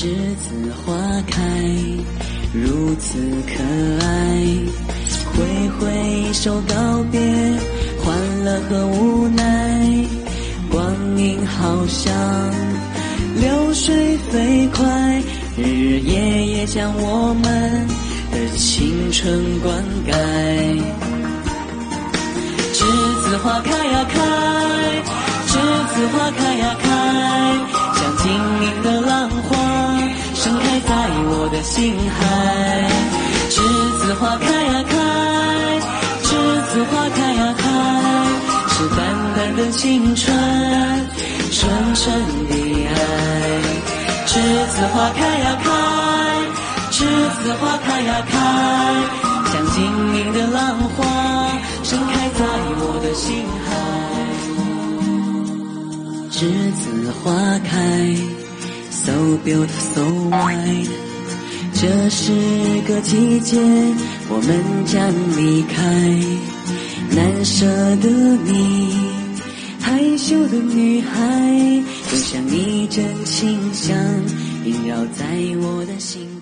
栀子花开，如此可爱。挥挥手告别，欢乐和无奈。光阴好像流水飞快，日日夜夜将我们的青春灌溉。栀子花开呀开，心海。栀子花开呀开，栀子花开呀开，是淡淡的青春，纯纯的爱。栀子花开呀开，栀子花开呀开，像晶莹的浪花盛开在我的心海。栀子花开，so beautiful, so white。这是个季节，我们将离开。难舍的你，害羞的女孩，就像一阵清香，萦绕在我的心。